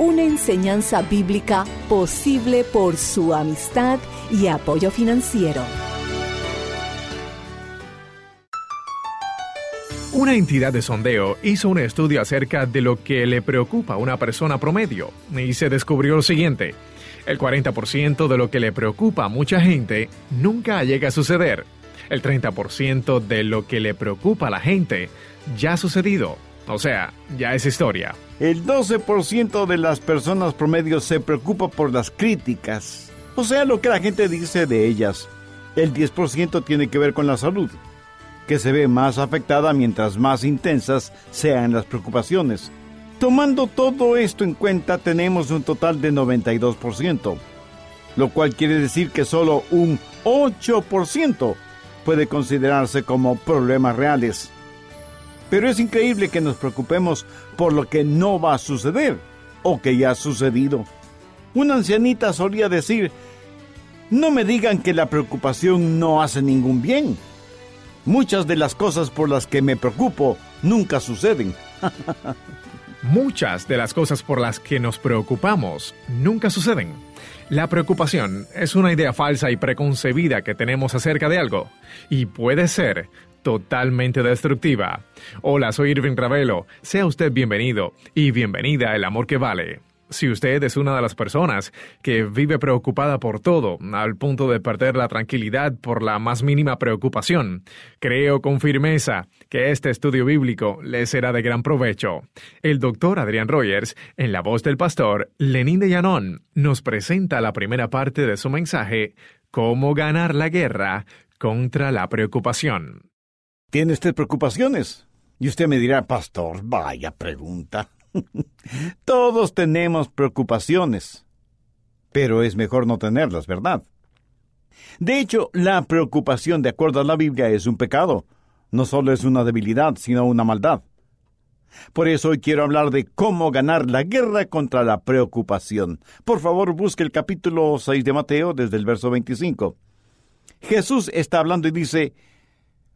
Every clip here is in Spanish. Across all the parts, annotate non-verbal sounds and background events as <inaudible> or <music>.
una enseñanza bíblica posible por su amistad y apoyo financiero. Una entidad de sondeo hizo un estudio acerca de lo que le preocupa a una persona promedio y se descubrió lo siguiente. El 40% de lo que le preocupa a mucha gente nunca llega a suceder. El 30% de lo que le preocupa a la gente ya ha sucedido. O sea, ya es historia. El 12% de las personas promedio se preocupa por las críticas, o sea, lo que la gente dice de ellas. El 10% tiene que ver con la salud, que se ve más afectada mientras más intensas sean las preocupaciones. Tomando todo esto en cuenta, tenemos un total de 92%, lo cual quiere decir que solo un 8% puede considerarse como problemas reales. Pero es increíble que nos preocupemos por lo que no va a suceder o que ya ha sucedido. Una ancianita solía decir, no me digan que la preocupación no hace ningún bien. Muchas de las cosas por las que me preocupo nunca suceden. <laughs> Muchas de las cosas por las que nos preocupamos nunca suceden. La preocupación es una idea falsa y preconcebida que tenemos acerca de algo, y puede ser totalmente destructiva. Hola, soy Irving Ravelo. Sea usted bienvenido y bienvenida al amor que vale. Si usted es una de las personas que vive preocupada por todo, al punto de perder la tranquilidad por la más mínima preocupación, creo con firmeza que este estudio bíblico le será de gran provecho. El doctor Adrián Rogers, en la voz del pastor Lenín de Llanón, nos presenta la primera parte de su mensaje, Cómo ganar la guerra contra la preocupación. ¿Tiene usted preocupaciones? Y usted me dirá, pastor, vaya pregunta. <laughs> Todos tenemos preocupaciones, pero es mejor no tenerlas, ¿verdad? De hecho, la preocupación, de acuerdo a la Biblia, es un pecado. No solo es una debilidad, sino una maldad. Por eso hoy quiero hablar de cómo ganar la guerra contra la preocupación. Por favor, busque el capítulo 6 de Mateo desde el verso 25. Jesús está hablando y dice,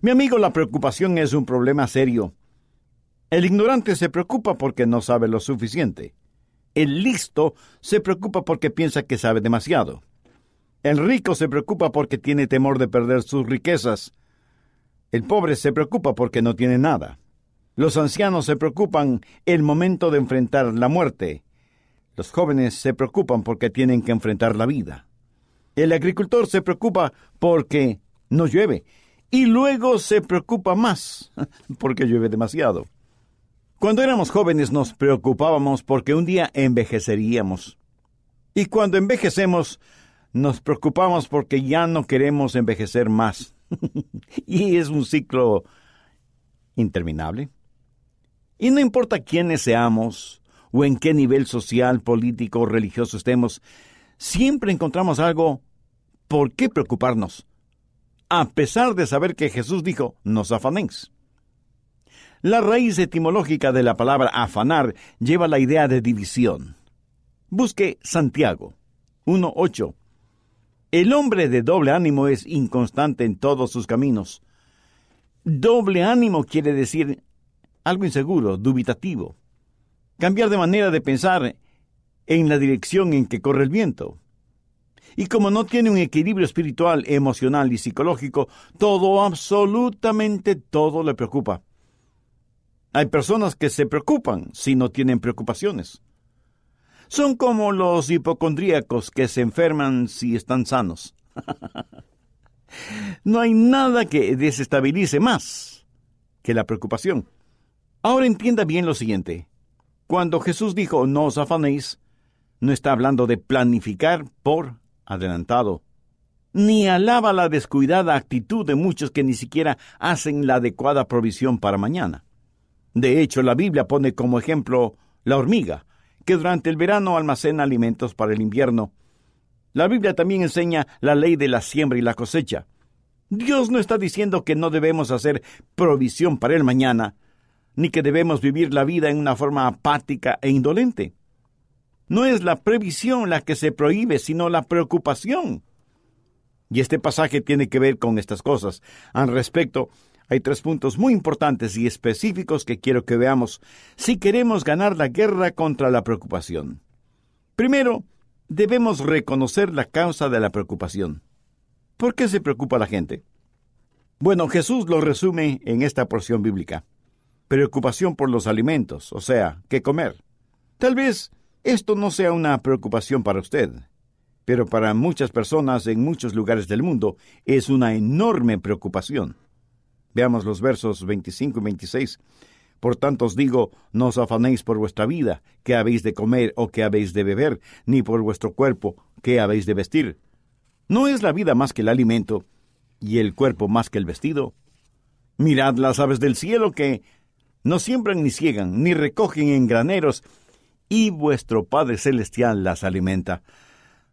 Mi amigo, la preocupación es un problema serio. El ignorante se preocupa porque no sabe lo suficiente. El listo se preocupa porque piensa que sabe demasiado. El rico se preocupa porque tiene temor de perder sus riquezas. El pobre se preocupa porque no tiene nada. Los ancianos se preocupan el momento de enfrentar la muerte. Los jóvenes se preocupan porque tienen que enfrentar la vida. El agricultor se preocupa porque no llueve y luego se preocupa más <laughs> porque llueve demasiado. Cuando éramos jóvenes nos preocupábamos porque un día envejeceríamos. Y cuando envejecemos nos preocupamos porque ya no queremos envejecer más. <laughs> y es un ciclo interminable. Y no importa quiénes seamos o en qué nivel social, político o religioso estemos, siempre encontramos algo por qué preocuparnos a pesar de saber que Jesús dijo, no afanéis. La raíz etimológica de la palabra afanar lleva la idea de división. Busque Santiago 1.8. El hombre de doble ánimo es inconstante en todos sus caminos. Doble ánimo quiere decir algo inseguro, dubitativo. Cambiar de manera de pensar en la dirección en que corre el viento. Y como no tiene un equilibrio espiritual, emocional y psicológico, todo, absolutamente todo le preocupa. Hay personas que se preocupan si no tienen preocupaciones. Son como los hipocondríacos que se enferman si están sanos. <laughs> no hay nada que desestabilice más que la preocupación. Ahora entienda bien lo siguiente. Cuando Jesús dijo no os afanéis, no está hablando de planificar por adelantado, ni alaba la descuidada actitud de muchos que ni siquiera hacen la adecuada provisión para mañana. De hecho, la Biblia pone como ejemplo la hormiga, que durante el verano almacena alimentos para el invierno. La Biblia también enseña la ley de la siembra y la cosecha. Dios no está diciendo que no debemos hacer provisión para el mañana, ni que debemos vivir la vida en una forma apática e indolente. No es la previsión la que se prohíbe, sino la preocupación. Y este pasaje tiene que ver con estas cosas. Al respecto, hay tres puntos muy importantes y específicos que quiero que veamos si queremos ganar la guerra contra la preocupación. Primero, debemos reconocer la causa de la preocupación. ¿Por qué se preocupa la gente? Bueno, Jesús lo resume en esta porción bíblica. Preocupación por los alimentos, o sea, qué comer. Tal vez esto no sea una preocupación para usted, pero para muchas personas en muchos lugares del mundo es una enorme preocupación. Veamos los versos 25 y 26. Por tanto os digo, no os afanéis por vuestra vida, qué habéis de comer o qué habéis de beber, ni por vuestro cuerpo, qué habéis de vestir. ¿No es la vida más que el alimento, y el cuerpo más que el vestido? Mirad las aves del cielo que no siembran ni ciegan, ni recogen en graneros, y vuestro Padre Celestial las alimenta.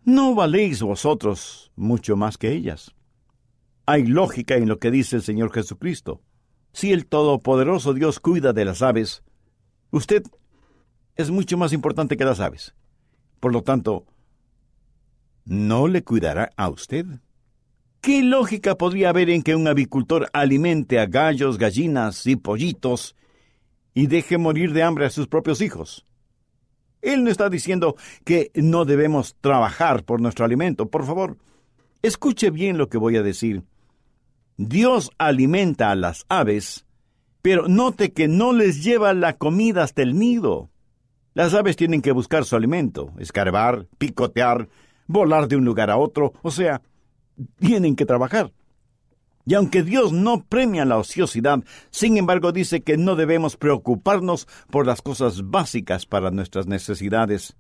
¿No valéis vosotros mucho más que ellas? Hay lógica en lo que dice el Señor Jesucristo. Si el Todopoderoso Dios cuida de las aves, usted es mucho más importante que las aves. Por lo tanto, ¿no le cuidará a usted? ¿Qué lógica podría haber en que un avicultor alimente a gallos, gallinas y pollitos y deje morir de hambre a sus propios hijos? Él no está diciendo que no debemos trabajar por nuestro alimento. Por favor, escuche bien lo que voy a decir. Dios alimenta a las aves, pero note que no les lleva la comida hasta el nido. Las aves tienen que buscar su alimento, escarbar, picotear, volar de un lugar a otro, o sea, tienen que trabajar. Y aunque Dios no premia la ociosidad, sin embargo dice que no debemos preocuparnos por las cosas básicas para nuestras necesidades.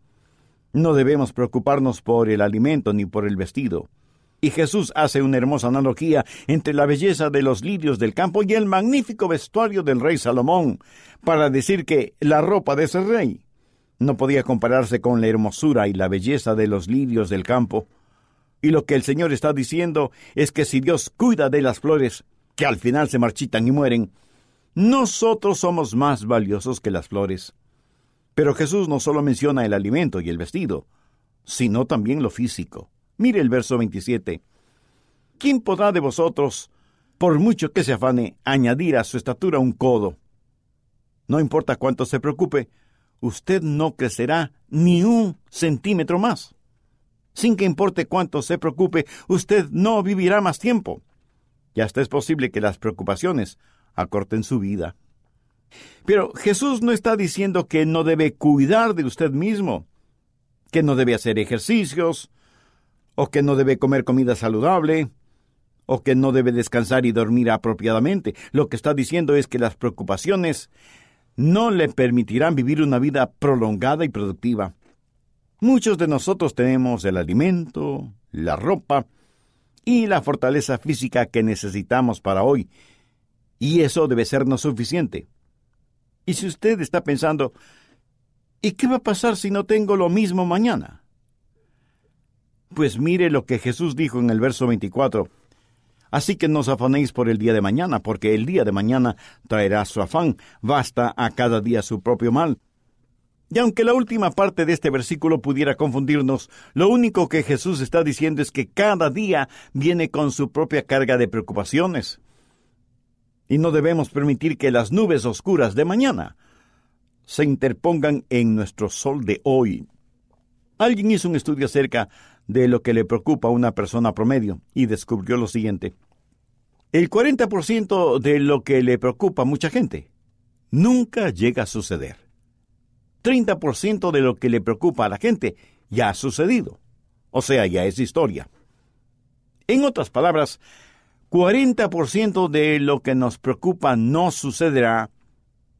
No debemos preocuparnos por el alimento ni por el vestido. Y Jesús hace una hermosa analogía entre la belleza de los lirios del campo y el magnífico vestuario del rey Salomón, para decir que la ropa de ese rey no podía compararse con la hermosura y la belleza de los lirios del campo. Y lo que el Señor está diciendo es que si Dios cuida de las flores, que al final se marchitan y mueren, nosotros somos más valiosos que las flores. Pero Jesús no solo menciona el alimento y el vestido, sino también lo físico. Mire el verso 27. ¿Quién podrá de vosotros, por mucho que se afane, añadir a su estatura un codo? No importa cuánto se preocupe, usted no crecerá ni un centímetro más sin que importe cuánto se preocupe, usted no vivirá más tiempo. Y hasta es posible que las preocupaciones acorten su vida. Pero Jesús no está diciendo que no debe cuidar de usted mismo, que no debe hacer ejercicios, o que no debe comer comida saludable, o que no debe descansar y dormir apropiadamente. Lo que está diciendo es que las preocupaciones no le permitirán vivir una vida prolongada y productiva. Muchos de nosotros tenemos el alimento, la ropa y la fortaleza física que necesitamos para hoy, y eso debe sernos suficiente. Y si usted está pensando, ¿y qué va a pasar si no tengo lo mismo mañana? Pues mire lo que Jesús dijo en el verso 24. Así que no os afanéis por el día de mañana, porque el día de mañana traerá su afán. Basta a cada día su propio mal. Y aunque la última parte de este versículo pudiera confundirnos, lo único que Jesús está diciendo es que cada día viene con su propia carga de preocupaciones. Y no debemos permitir que las nubes oscuras de mañana se interpongan en nuestro sol de hoy. Alguien hizo un estudio acerca de lo que le preocupa a una persona promedio y descubrió lo siguiente. El 40% de lo que le preocupa a mucha gente nunca llega a suceder. 30% de lo que le preocupa a la gente ya ha sucedido. O sea, ya es historia. En otras palabras, 40% de lo que nos preocupa no sucederá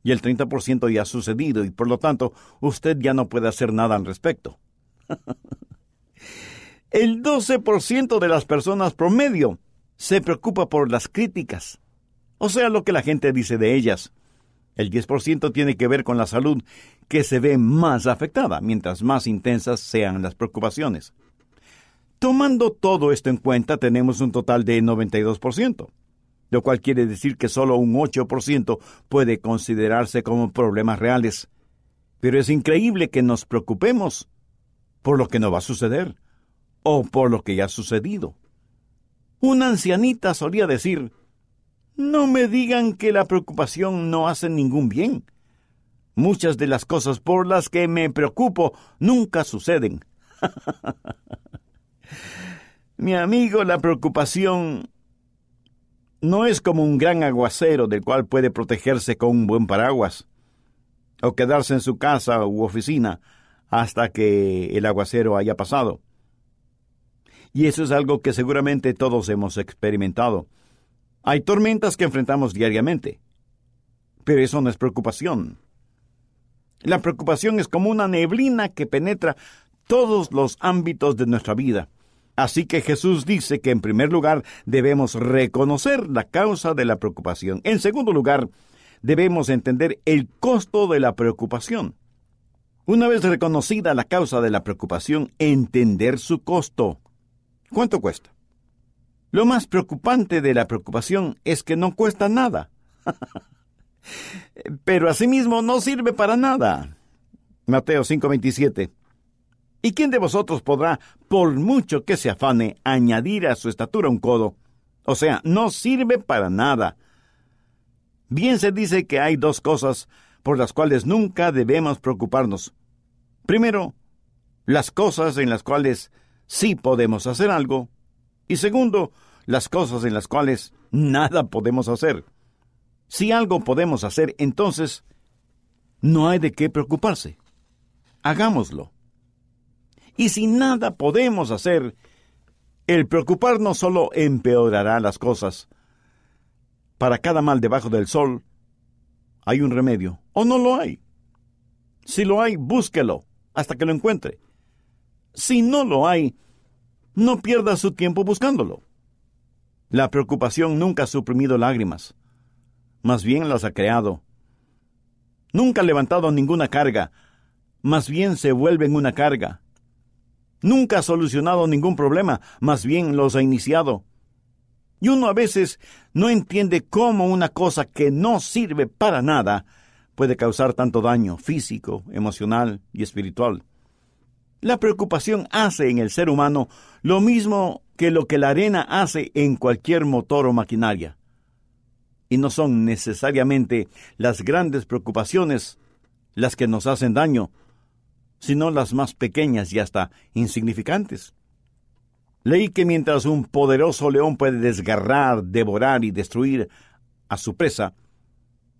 y el 30% ya ha sucedido y por lo tanto usted ya no puede hacer nada al respecto. <laughs> el 12% de las personas promedio se preocupa por las críticas, o sea, lo que la gente dice de ellas. El 10% tiene que ver con la salud, que se ve más afectada mientras más intensas sean las preocupaciones. Tomando todo esto en cuenta, tenemos un total de 92%, lo cual quiere decir que solo un 8% puede considerarse como problemas reales. Pero es increíble que nos preocupemos por lo que no va a suceder o por lo que ya ha sucedido. Una ancianita solía decir, no me digan que la preocupación no hace ningún bien. Muchas de las cosas por las que me preocupo nunca suceden. <laughs> Mi amigo, la preocupación no es como un gran aguacero del cual puede protegerse con un buen paraguas, o quedarse en su casa u oficina hasta que el aguacero haya pasado. Y eso es algo que seguramente todos hemos experimentado. Hay tormentas que enfrentamos diariamente, pero eso no es preocupación. La preocupación es como una neblina que penetra todos los ámbitos de nuestra vida. Así que Jesús dice que en primer lugar debemos reconocer la causa de la preocupación. En segundo lugar, debemos entender el costo de la preocupación. Una vez reconocida la causa de la preocupación, entender su costo. ¿Cuánto cuesta? Lo más preocupante de la preocupación es que no cuesta nada. <laughs> Pero asimismo no sirve para nada. Mateo 5:27. ¿Y quién de vosotros podrá, por mucho que se afane, añadir a su estatura un codo? O sea, no sirve para nada. Bien se dice que hay dos cosas por las cuales nunca debemos preocuparnos. Primero, las cosas en las cuales sí podemos hacer algo, y segundo, las cosas en las cuales nada podemos hacer. Si algo podemos hacer, entonces no hay de qué preocuparse. Hagámoslo. Y si nada podemos hacer, el preocuparnos solo empeorará las cosas. para cada mal debajo del sol hay un remedio, o no lo hay. Si lo hay, búsquelo hasta que lo encuentre. Si no lo hay, no pierda su tiempo buscándolo. La preocupación nunca ha suprimido lágrimas, más bien las ha creado. Nunca ha levantado ninguna carga, más bien se vuelve en una carga. Nunca ha solucionado ningún problema, más bien los ha iniciado. Y uno a veces no entiende cómo una cosa que no sirve para nada puede causar tanto daño físico, emocional y espiritual. La preocupación hace en el ser humano lo mismo que lo que la arena hace en cualquier motor o maquinaria. Y no son necesariamente las grandes preocupaciones las que nos hacen daño, sino las más pequeñas y hasta insignificantes. Leí que mientras un poderoso león puede desgarrar, devorar y destruir a su presa,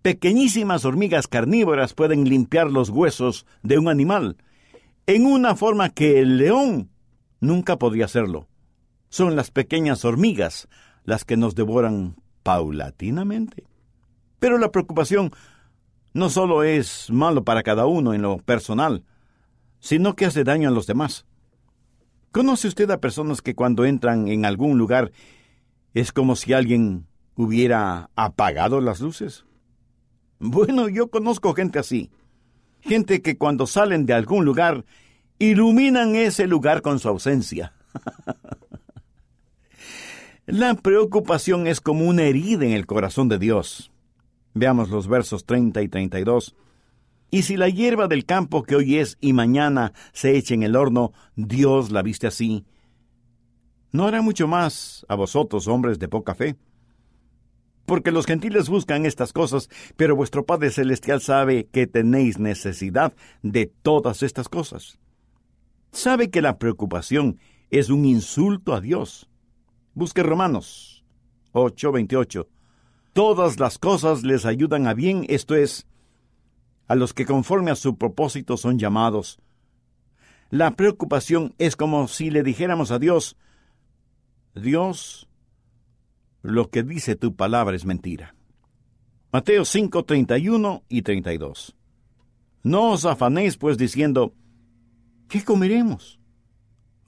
pequeñísimas hormigas carnívoras pueden limpiar los huesos de un animal, en una forma que el león nunca podría hacerlo. Son las pequeñas hormigas las que nos devoran paulatinamente. Pero la preocupación no solo es malo para cada uno en lo personal, sino que hace daño a los demás. ¿Conoce usted a personas que cuando entran en algún lugar es como si alguien hubiera apagado las luces? Bueno, yo conozco gente así. Gente que cuando salen de algún lugar iluminan ese lugar con su ausencia. <laughs> La preocupación es como una herida en el corazón de Dios. Veamos los versos 30 y 32. Y si la hierba del campo que hoy es y mañana se echa en el horno, Dios la viste así. ¿No hará mucho más a vosotros, hombres de poca fe? Porque los gentiles buscan estas cosas, pero vuestro Padre Celestial sabe que tenéis necesidad de todas estas cosas. Sabe que la preocupación es un insulto a Dios. Busque Romanos 8:28. Todas las cosas les ayudan a bien, esto es, a los que conforme a su propósito son llamados. La preocupación es como si le dijéramos a Dios, Dios, lo que dice tu palabra es mentira. Mateo 5, 31 y 32. No os afanéis pues diciendo, ¿qué comeremos?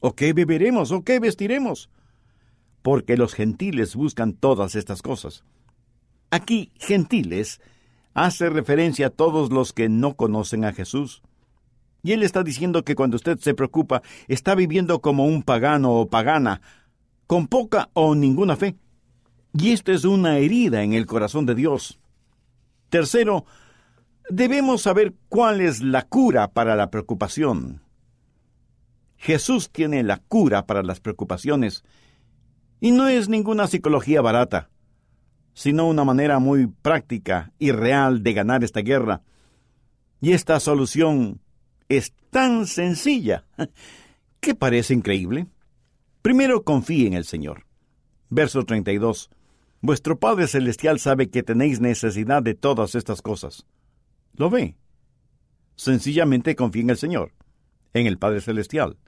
¿O qué beberemos? ¿O qué vestiremos? Porque los gentiles buscan todas estas cosas. Aquí, gentiles, hace referencia a todos los que no conocen a Jesús. Y él está diciendo que cuando usted se preocupa, está viviendo como un pagano o pagana, con poca o ninguna fe. Y esto es una herida en el corazón de Dios. Tercero, debemos saber cuál es la cura para la preocupación. Jesús tiene la cura para las preocupaciones, y no es ninguna psicología barata sino una manera muy práctica y real de ganar esta guerra. Y esta solución es tan sencilla que parece increíble. Primero confíe en el Señor. Verso 32. Vuestro Padre Celestial sabe que tenéis necesidad de todas estas cosas. ¿Lo ve? Sencillamente confíe en el Señor, en el Padre Celestial.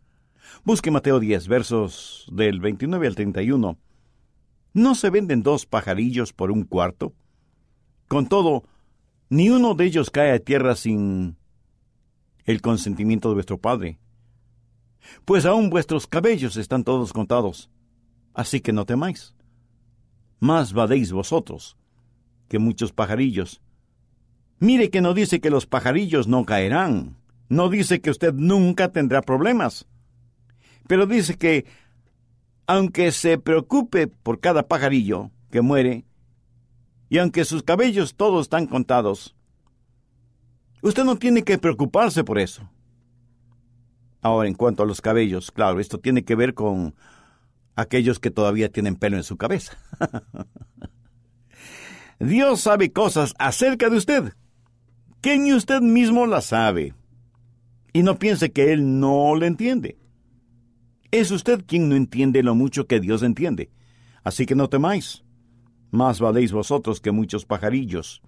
Busque Mateo 10, versos del 29 al 31 ¿No se venden dos pajarillos por un cuarto? Con todo, ni uno de ellos cae a tierra sin el consentimiento de vuestro Padre. Pues aún vuestros cabellos están todos contados, así que no temáis. Más vadéis vosotros que muchos pajarillos. Mire que no dice que los pajarillos no caerán, no dice que usted nunca tendrá problemas, pero dice que aunque se preocupe por cada pajarillo que muere, y aunque sus cabellos todos están contados, usted no tiene que preocuparse por eso. Ahora, en cuanto a los cabellos, claro, esto tiene que ver con aquellos que todavía tienen pelo en su cabeza. <laughs> Dios sabe cosas acerca de usted, que ni usted mismo las sabe. Y no piense que Él no le entiende. Es usted quien no entiende lo mucho que Dios entiende. Así que no temáis. Más valéis vosotros que muchos pajarillos.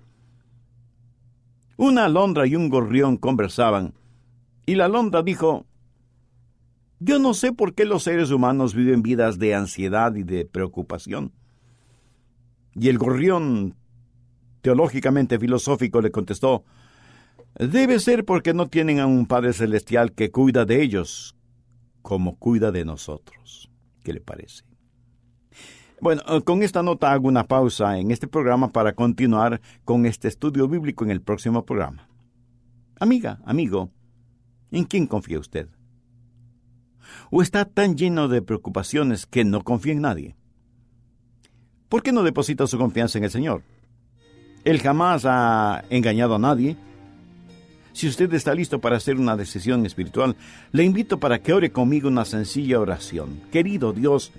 Una alondra y un gorrión conversaban, y la alondra dijo, Yo no sé por qué los seres humanos viven vidas de ansiedad y de preocupación. Y el gorrión, teológicamente filosófico, le contestó, Debe ser porque no tienen a un Padre Celestial que cuida de ellos como cuida de nosotros. ¿Qué le parece? Bueno, con esta nota hago una pausa en este programa para continuar con este estudio bíblico en el próximo programa. Amiga, amigo, ¿en quién confía usted? ¿O está tan lleno de preocupaciones que no confía en nadie? ¿Por qué no deposita su confianza en el Señor? Él jamás ha engañado a nadie. Si usted está listo para hacer una decisión espiritual, le invito para que ore conmigo una sencilla oración. Querido Dios,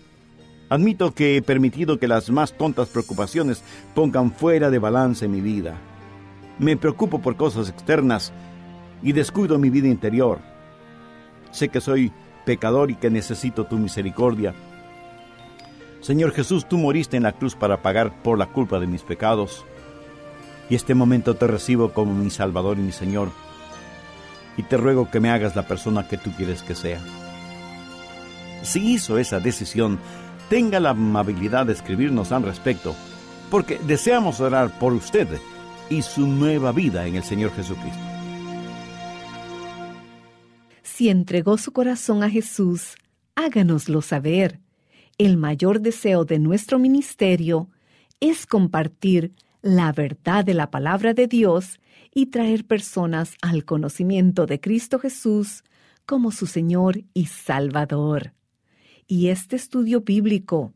admito que he permitido que las más tontas preocupaciones pongan fuera de balance mi vida. Me preocupo por cosas externas y descuido mi vida interior. Sé que soy pecador y que necesito tu misericordia. Señor Jesús, tú moriste en la cruz para pagar por la culpa de mis pecados. Y este momento te recibo como mi Salvador y mi Señor. Y te ruego que me hagas la persona que tú quieres que sea. Si hizo esa decisión, tenga la amabilidad de escribirnos al respecto, porque deseamos orar por usted y su nueva vida en el Señor Jesucristo. Si entregó su corazón a Jesús, háganoslo saber. El mayor deseo de nuestro ministerio es compartir la verdad de la palabra de Dios y traer personas al conocimiento de Cristo Jesús como su Señor y Salvador. Y este estudio bíblico,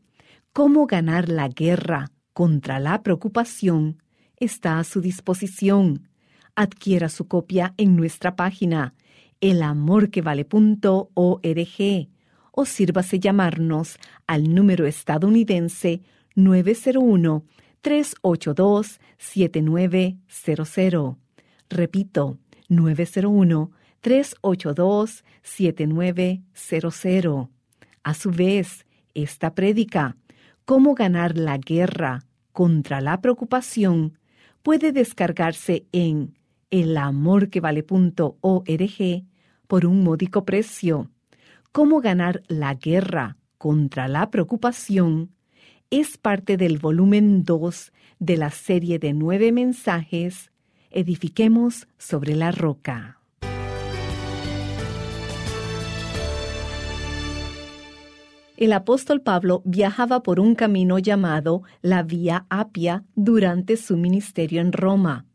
Cómo ganar la guerra contra la preocupación, está a su disposición. Adquiera su copia en nuestra página elamorquevale.org o sírvase llamarnos al número estadounidense 901-382-7900. Repito, 901-382-7900. A su vez, esta prédica, Cómo ganar la guerra contra la preocupación, puede descargarse en elamorquevale.org por un módico precio. Cómo ganar la guerra contra la preocupación es parte del volumen 2 de la serie de nueve mensajes Edifiquemos sobre la roca. El apóstol Pablo viajaba por un camino llamado la Vía Apia durante su ministerio en Roma,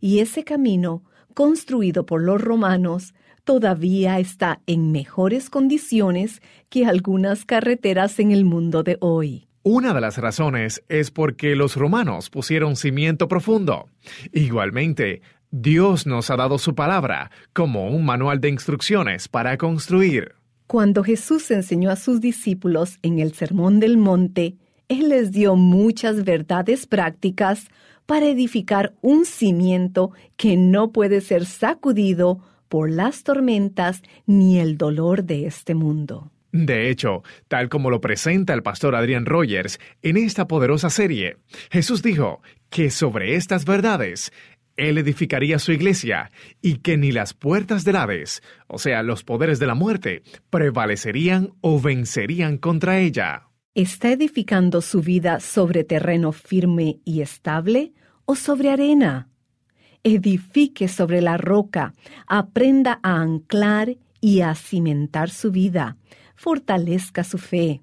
y ese camino, construido por los romanos, todavía está en mejores condiciones que algunas carreteras en el mundo de hoy. Una de las razones es porque los romanos pusieron cimiento profundo. Igualmente, Dios nos ha dado su palabra como un manual de instrucciones para construir. Cuando Jesús enseñó a sus discípulos en el Sermón del Monte, Él les dio muchas verdades prácticas para edificar un cimiento que no puede ser sacudido por las tormentas ni el dolor de este mundo. De hecho, tal como lo presenta el pastor Adrian Rogers en esta poderosa serie, Jesús dijo que sobre estas verdades él edificaría su iglesia y que ni las puertas del Hades, o sea, los poderes de la muerte, prevalecerían o vencerían contra ella. ¿Está edificando su vida sobre terreno firme y estable o sobre arena? edifique sobre la roca, aprenda a anclar y a cimentar su vida, fortalezca su fe.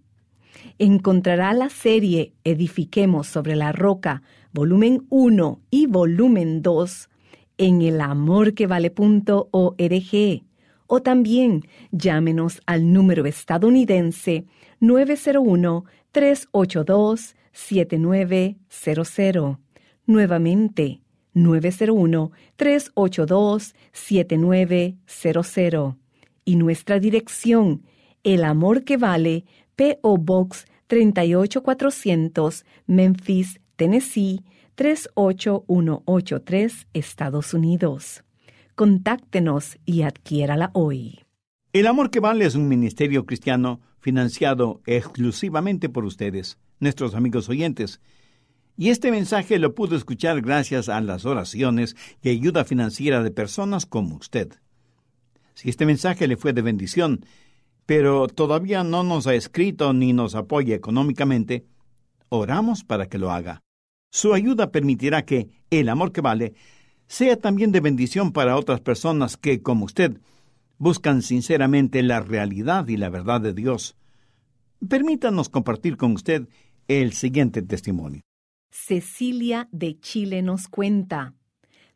Encontrará la serie Edifiquemos sobre la roca, volumen 1 y volumen 2 en elamorquevale.org o también llámenos al número estadounidense 901-382-7900. Nuevamente, 901-382-7900 y nuestra dirección, El Amor que Vale, P.O. Box 38400, Memphis, Tennessee 38183, Estados Unidos. Contáctenos y adquiérala hoy. El Amor que Vale es un ministerio cristiano financiado exclusivamente por ustedes, nuestros amigos oyentes y este mensaje lo pudo escuchar gracias a las oraciones y ayuda financiera de personas como usted. Si este mensaje le fue de bendición, pero todavía no nos ha escrito ni nos apoya económicamente, oramos para que lo haga. Su ayuda permitirá que el amor que vale sea también de bendición para otras personas que, como usted, buscan sinceramente la realidad y la verdad de Dios. Permítanos compartir con usted el siguiente testimonio. Cecilia de Chile nos cuenta.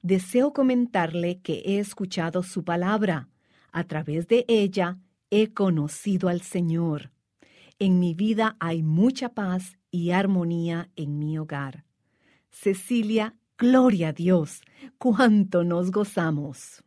Deseo comentarle que he escuchado su palabra. A través de ella he conocido al Señor. En mi vida hay mucha paz y armonía en mi hogar. Cecilia, gloria a Dios, cuánto nos gozamos.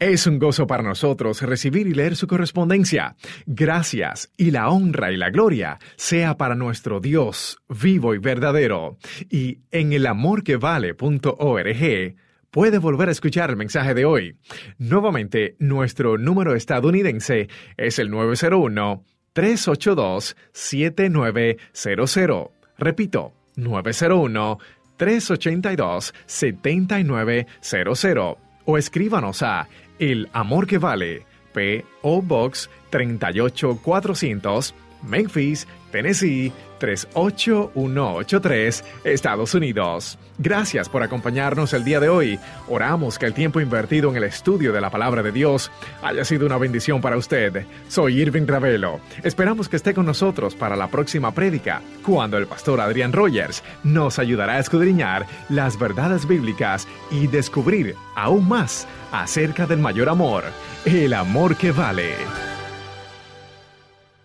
Es un gozo para nosotros recibir y leer su correspondencia. Gracias y la honra y la gloria sea para nuestro Dios vivo y verdadero. Y en elamorquevale.org puede volver a escuchar el mensaje de hoy. Nuevamente, nuestro número estadounidense es el 901-382-7900. Repito, 901-382-7900. O escríbanos a El Amor que Vale, P.O. Box 38400, Memphis, Tennessee 38183, Estados Unidos. Gracias por acompañarnos el día de hoy. Oramos que el tiempo invertido en el estudio de la palabra de Dios haya sido una bendición para usted. Soy Irving Ravelo. Esperamos que esté con nosotros para la próxima prédica, cuando el pastor Adrián Rogers nos ayudará a escudriñar las verdades bíblicas y descubrir aún más acerca del mayor amor, el amor que vale.